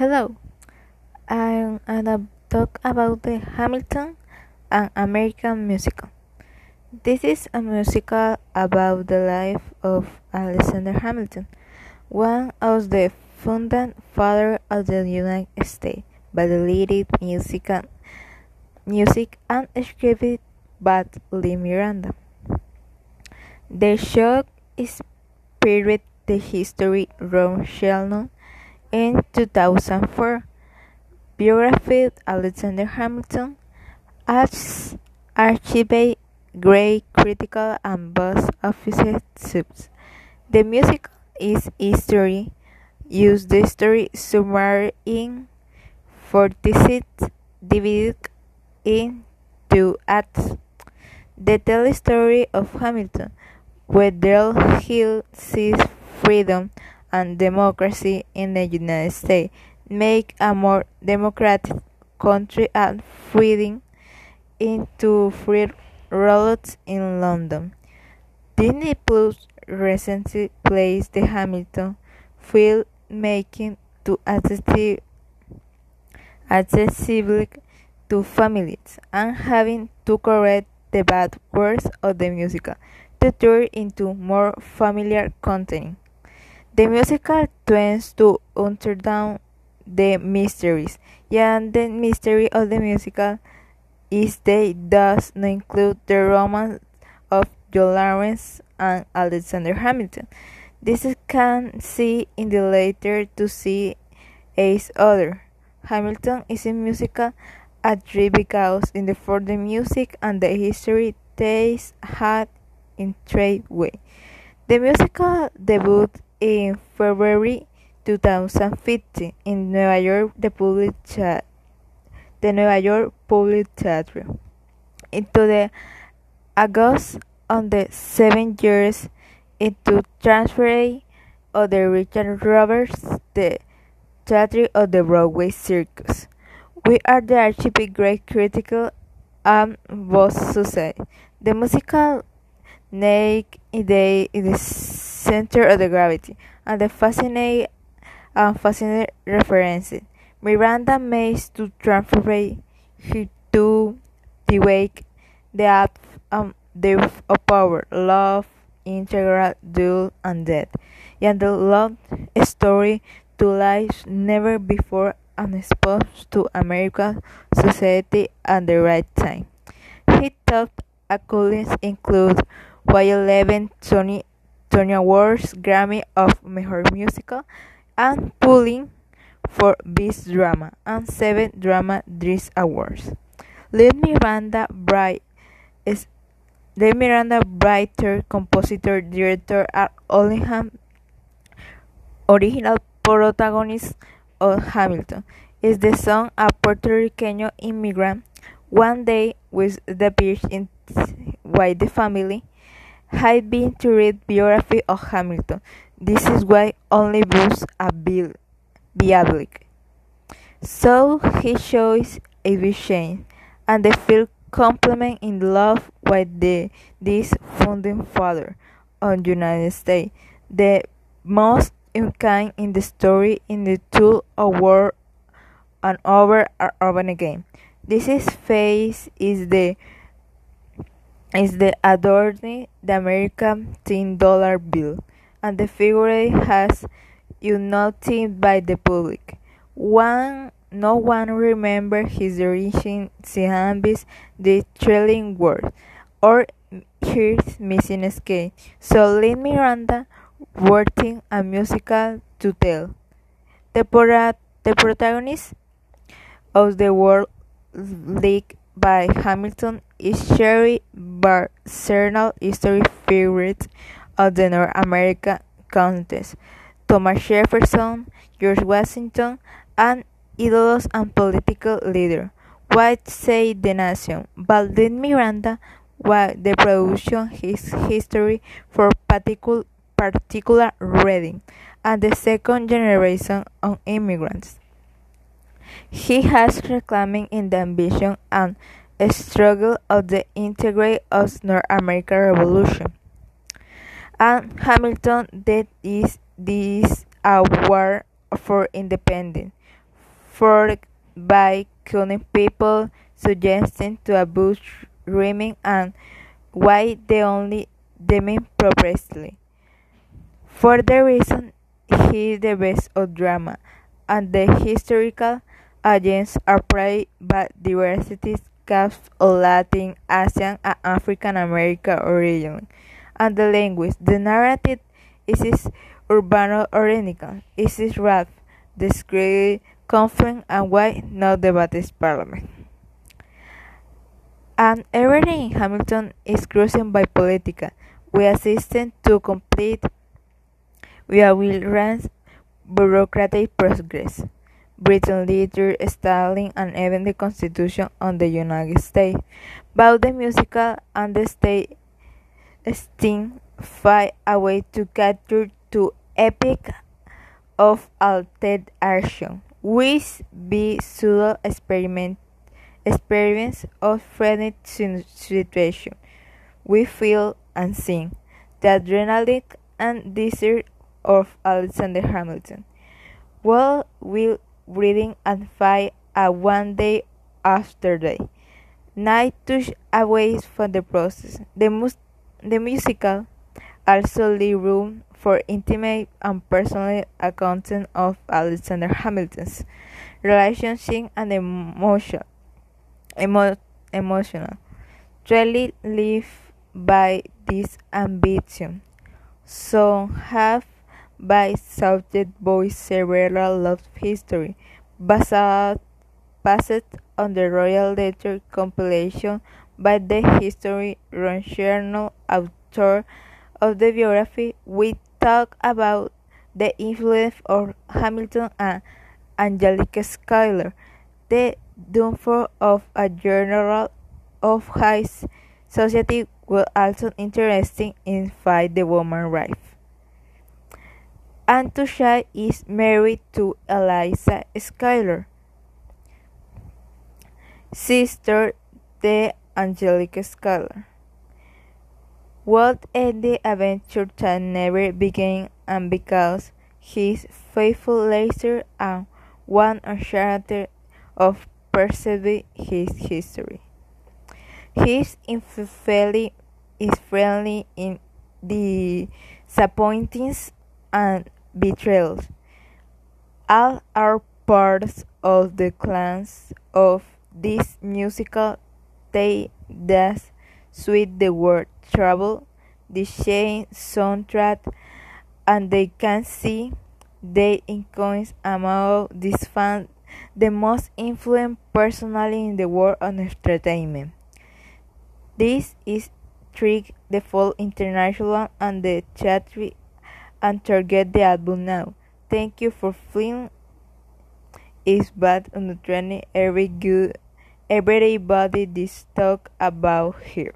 Hello, I'm gonna talk about the Hamilton, an American musical. This is a musical about the life of Alexander Hamilton, one of the founding fathers of the United States, by the leading music and, music and scripted by Lin Miranda. The show is inspired the history Ron Chernow in 2004, biography Alexander Hamilton has achieved great critical and box office. The musical is history use the story summary in 46 divided in two acts. They tell the story of Hamilton, where Dale Hill sees freedom and democracy in the United States make a more democratic country and freedom into free rollouts in London. Disney Plus recently placed the Hamilton film making to accessible, accessible to families and having to correct the bad words of the musical to turn into more familiar content. The musical tends to undertone the mysteries, and the mystery of the musical is they does not include the romance of Joe Lawrence and Alexander Hamilton. This can see in the later to see Ace Other. Hamilton is a musical at three because in the for the music and the history taste had in trade way. The musical debuted in February 2015 in New York the Public the New York Public Theater. Into the August on the seven years into transfer of the Richard Rodgers the Theatre of the Broadway Circus. We are the archipel great critical and both success. The musical Nick Day is center of the gravity, and the fascinating and fascinating reference. Miranda makes to transfer her to the wake, the act um, depth of power, love, integral, duel, and death, and the love story to life never before exposed to American society at the right time. He thought accolades include why 11 Tony, Tony Awards, Grammy of Mejor Musical, and pulling for Best Drama, and 7 Drama Desk Awards. Lin Miranda Bright is Lin Miranda writer, compositor, director, at Ollingham original protagonist of Hamilton is the son of Puerto Rican immigrant. One day, with the beach in why the family had been to read biography of Hamilton. This is why only books are viable. So he shows a vision, and they feel complement in love with the this founding father of the United States, the most unkind in the story in the two award and over and over again. This is face is the is the adorning the American ten dollar bill, and the figure has united by the public. One no one remember his origin Zambis the thrilling word or his missing escape. So Lin Miranda working a musical to tell. The, the protagonist of the World League by Hamilton is Sherry Barcernal history favorite of the North American contest. Thomas Jefferson, George Washington, and ídolos and political leader. What say the nation? But Miranda was the production his history for particular particular reading and the second generation of immigrants. He has reclaiming in the ambition and struggle of the integrate of North American Revolution. And Hamilton that is this a war for independence forked by killing people, suggesting to abuse dreaming and why the only demon purposely. For the reason he is the best of drama, and the historical agents are played by diversity cast of Latin, Asian, and African American origin, and the language. The narrative is urbano oriental, is rap, described conflict and why not the Baptist Parliament. And everything in Hamilton is cruising by political. We assisted to complete via will run bureaucratic progress. Britain literature, styling, and even the Constitution of the United States. Both the musical and the state sting find a way to capture two epic of altered action, which be pseudo experiment experience of friendly situation. We feel and sing the adrenaline and desire of Alexander Hamilton. Well, we reading and fight a one day after day. Night touch away from the process. The, mus- the musical also leave room for intimate and personal accounting of Alexander Hamilton's relationship and emotion, emo- emotional. Really live by this ambition. Some have by subject voice several love history based, based on the Royal Letter compilation by the history journal author of the biography. We talk about the influence of Hamilton and Angelica Schuyler, the downfall of a general of high society was also interesting in fight the woman rights. Antusha is married to Eliza Schuyler, sister to Angelica Schuyler. What ended adventure that never began and because his faithful laser and one uncharted of perceiving his history. His infidelity is friendly in the disappointings and betrayals. All are parts of the clans of this musical they that sweet the word trouble, the shame soundtrack, and they can see they include among these fans the most influential personality in the world of entertainment. This is Trick the Fall International and the Theatre and target the album now. Thank you for film is bad on the training every good everybody this talk about here.